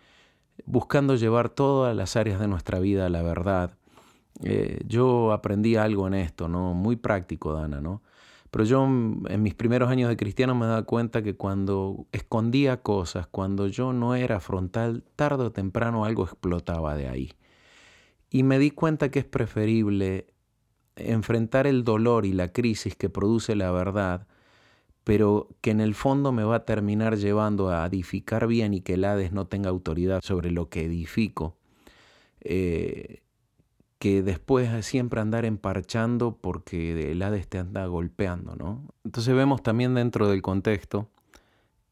buscando llevar todas las áreas de nuestra vida a la verdad. Eh, yo aprendí algo en esto, ¿no? Muy práctico, Dana, ¿no? Pero yo en mis primeros años de cristiano me daba cuenta que cuando escondía cosas, cuando yo no era frontal, tarde o temprano algo explotaba de ahí. Y me di cuenta que es preferible enfrentar el dolor y la crisis que produce la verdad pero que en el fondo me va a terminar llevando a edificar bien y que el Hades no tenga autoridad sobre lo que edifico, eh, que después siempre andar emparchando porque el Hades te anda golpeando, ¿no? Entonces vemos también dentro del contexto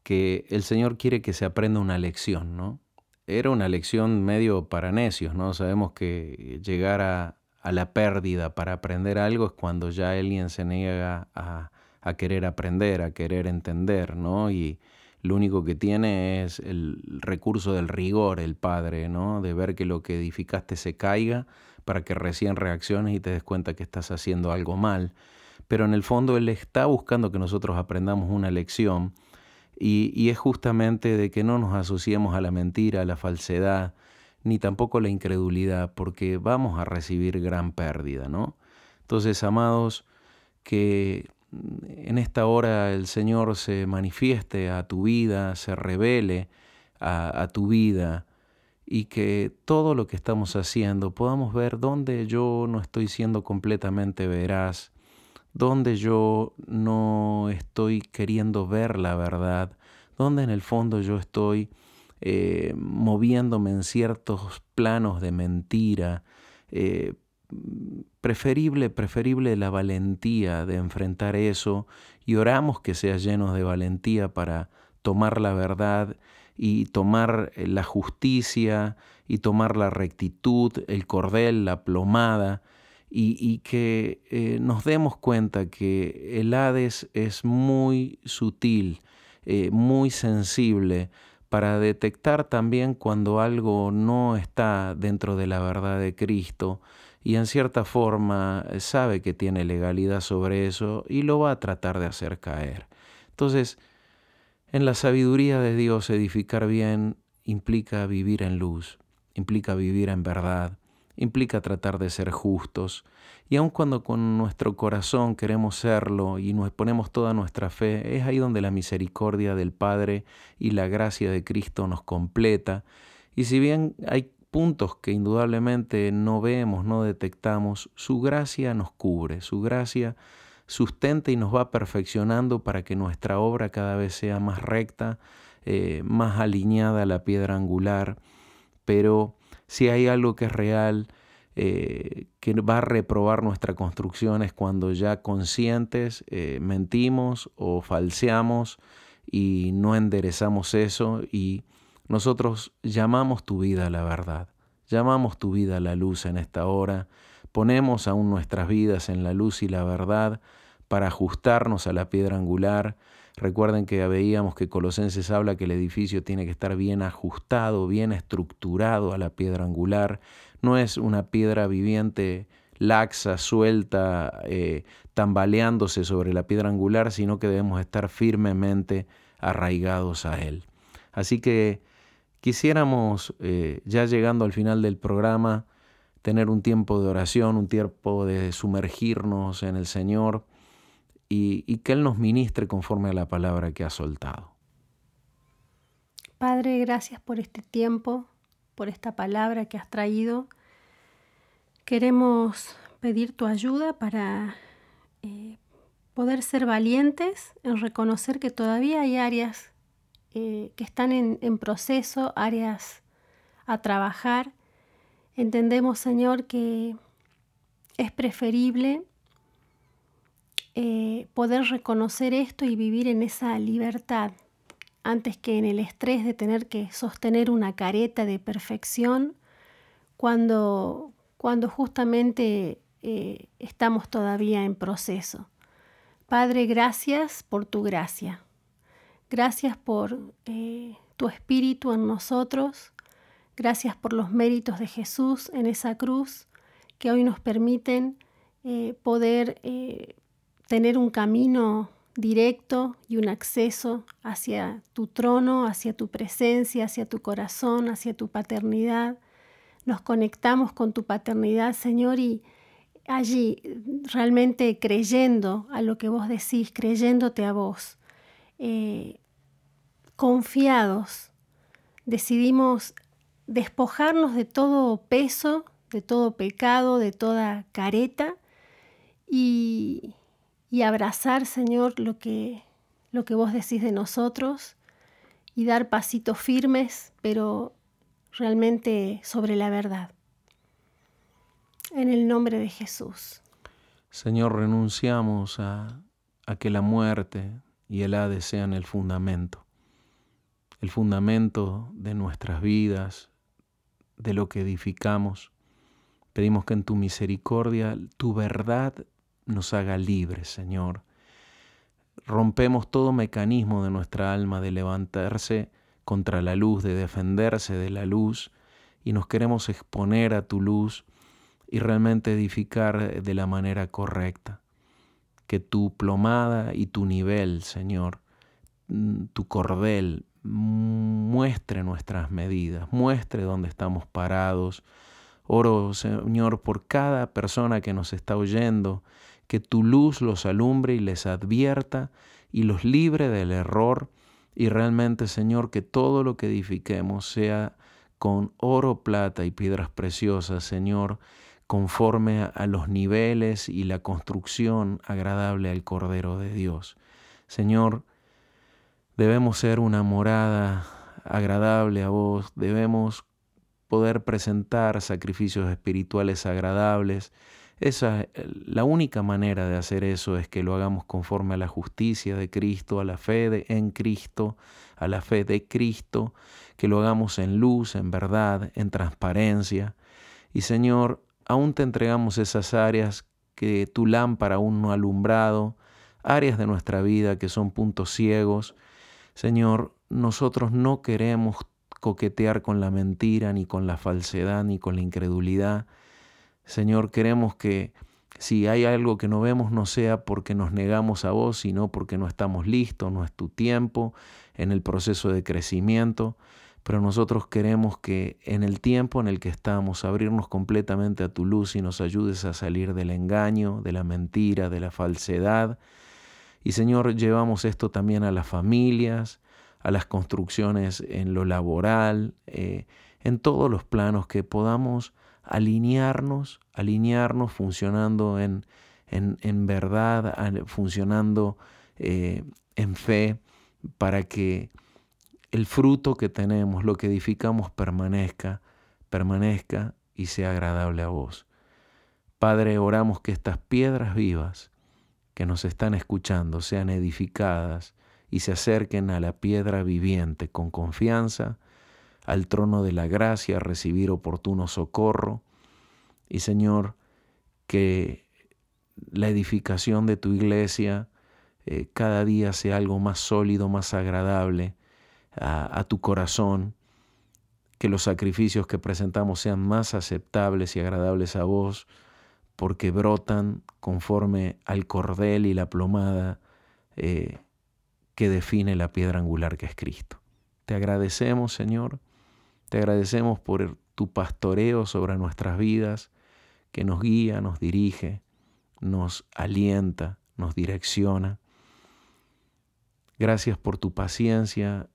que el Señor quiere que se aprenda una lección, ¿no? Era una lección medio para necios, ¿no? Sabemos que llegar a, a la pérdida para aprender algo es cuando ya alguien se niega a a querer aprender, a querer entender, ¿no? Y lo único que tiene es el recurso del rigor, el padre, ¿no? De ver que lo que edificaste se caiga para que recién reacciones y te des cuenta que estás haciendo algo mal. Pero en el fondo Él está buscando que nosotros aprendamos una lección y, es justamente de que no nos asociemos a la mentira, a la falsedad, ni tampoco a la incredulidad, porque vamos a recibir gran pérdida, ¿no? Entonces, amados, que en esta hora el Señor se manifieste a tu vida, se revele a, tu vida y que todo lo que estamos haciendo podamos ver dónde yo no estoy siendo completamente veraz, dónde yo no estoy queriendo ver la verdad, dónde en el fondo yo estoy eh, moviéndome en ciertos planos de mentira, eh, preferible, preferible la valentía de enfrentar eso y oramos que seas llenos de valentía para tomar la verdad y tomar eh, la justicia y tomar la rectitud, el cordel, la plomada y, que eh, nos demos cuenta que el Hades es muy sutil, eh, muy sensible para detectar también cuando algo no está dentro de la verdad de Cristo y en cierta forma eh, sabe que tiene legalidad sobre eso y lo va a tratar de hacer caer. Entonces, en la sabiduría de Dios edificar bien implica vivir en luz, implica vivir en verdad, implica tratar de ser justos. Y aun cuando con nuestro corazón queremos serlo y nos ponemos toda nuestra fe, es ahí donde la misericordia del Padre y la gracia de Cristo nos completa Y si bien hay puntos que indudablemente no vemos, no detectamos, su gracia nos cubre, su gracia sustenta y nos va perfeccionando para que nuestra obra cada vez sea más recta, eh, más alineada a la piedra angular. Pero si hay algo que es real, eh, que va a reprobar nuestra construcción es cuando ya conscientes eh, mentimos o falseamos y no enderezamos eso y nosotros llamamos tu vida a la verdad, llamamos tu vida a la luz en esta hora, ponemos aún nuestras vidas en la luz y la verdad para ajustarnos a la piedra angular. Recuerden que veíamos que Colosenses habla que el edificio tiene que estar bien ajustado, bien estructurado a la piedra angular. No es una piedra viviente laxa, suelta, eh, tambaleándose sobre la piedra angular, sino que debemos estar firmemente arraigados a él. Así que Quisiéramos, eh, ya llegando al final del programa, tener un tiempo de oración, un tiempo de sumergirnos en el Señor y, que Él nos ministre conforme a la palabra que ha soltado. Padre, gracias por este tiempo, por esta palabra que has traído. Queremos pedir tu ayuda para eh, poder ser valientes en reconocer que todavía hay áreas eh, que están en, proceso, áreas a trabajar. Entendemos, Señor, que es preferible eh, poder reconocer esto y vivir en esa libertad antes que en el estrés de tener que sostener una careta de perfección cuando, cuando justamente eh, estamos todavía en proceso. Padre, gracias por tu gracia. Gracias por eh, tu espíritu en nosotros. Gracias por los méritos de Jesús en esa cruz que hoy nos permiten eh, poder eh, tener un camino directo y un acceso hacia tu trono, hacia tu presencia, hacia tu corazón, hacia tu paternidad. Nos conectamos con tu paternidad, Señor, y allí realmente creyendo a lo que vos decís, creyéndote a vos, confiados, decidimos despojarnos de todo peso, de todo pecado, de toda careta y, abrazar, Señor, lo que, lo que vos decís de nosotros y dar pasitos firmes, pero realmente sobre la verdad. En el nombre de Jesús. Señor, renunciamos a, a que la muerte y el Hades sean el fundamento, el fundamento de nuestras vidas, de lo que edificamos. Pedimos que en tu misericordia tu verdad nos haga libres, Señor. Rompemos todo mecanismo de nuestra alma de levantarse contra la luz, de defenderse de la luz, y nos queremos exponer a tu luz y realmente edificar de la manera correcta que tu plomada y tu nivel, Señor, mm, tu cordel, muestre nuestras medidas, muestre dónde estamos parados. Oro, Señor, por cada persona que nos está oyendo, que tu luz los alumbre y les advierta y los libre del error. Y realmente, Señor, que todo lo que edifiquemos sea con oro, plata y piedras preciosas, Señor, conforme a los niveles y la construcción agradable al Cordero de Dios. Señor, debemos ser una morada agradable a vos, debemos poder presentar sacrificios espirituales agradables. Esa, la única manera de hacer eso es que lo hagamos conforme a la justicia de Cristo, a la fe en Cristo, a la fe de Cristo, que lo hagamos en luz, en verdad, en transparencia. Y Señor, aún te entregamos esas áreas que tu lámpara aún no ha alumbrado, áreas de nuestra vida que son puntos ciegos. Señor, nosotros no queremos coquetear con la mentira, ni con la falsedad, ni con la incredulidad. Señor, queremos que si hay algo que no vemos no sea porque nos negamos a vos, sino porque no estamos listos, no es tu tiempo en el proceso de crecimiento pero nosotros queremos que en el tiempo en el que estamos abrirnos completamente a tu luz y nos ayudes a salir del engaño, de la mentira, de la falsedad. Y Señor, llevamos esto también a las familias, a las construcciones en lo laboral, eh, en todos los planos, que podamos alinearnos, alinearnos funcionando en, en, verdad, funcionando eh, en fe, para que el fruto que tenemos, lo que edificamos, permanezca, permanezca y sea agradable a vos. Padre, oramos que estas piedras vivas que nos están escuchando sean edificadas y se acerquen a la piedra viviente con confianza, al trono de la gracia, a recibir oportuno socorro. Y Señor, que la edificación de tu iglesia eh, cada día sea algo más sólido, más agradable a, a tu corazón, que los sacrificios que presentamos sean más aceptables y agradables a vos, porque brotan conforme al cordel y la plomada eh, que define la piedra angular que es Cristo. Te agradecemos, Señor, te agradecemos por tu pastoreo sobre nuestras vidas, que nos guía, nos dirige, nos alienta, nos direcciona. Gracias por tu paciencia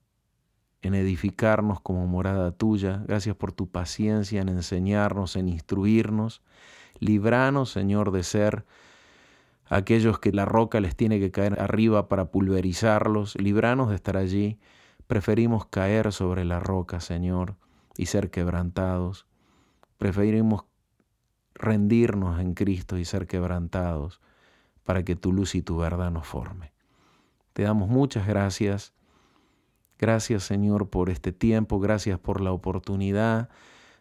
en edificarnos como morada tuya. Gracias por tu paciencia en enseñarnos, en instruirnos. Libranos, Señor, de ser aquellos que la roca les tiene que caer arriba para pulverizarlos. Libranos de estar allí. Preferimos caer sobre la roca, Señor, y ser quebrantados. Preferimos rendirnos en Cristo y ser quebrantados para que tu luz y tu verdad nos forme. Te damos muchas gracias Gracias Señor por este tiempo, gracias por la oportunidad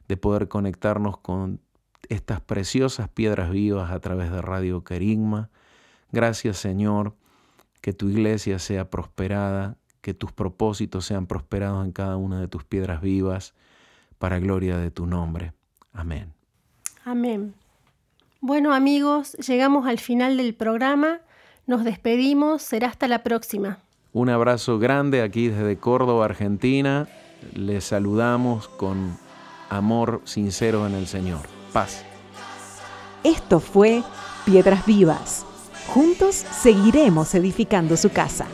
de poder conectarnos con estas preciosas piedras vivas a través de Radio Querigma. Gracias Señor, que tu iglesia sea prosperada, que tus propósitos sean prosperados en cada una de tus piedras vivas, para gloria de tu nombre. Amén. Amén. Bueno amigos, llegamos al final del programa. Nos despedimos. Será hasta la próxima. Un abrazo grande aquí desde Córdoba, Argentina. Les saludamos con amor sincero en el Señor. Esto fue Piedras Vivas. Juntos seguiremos edificando su casa.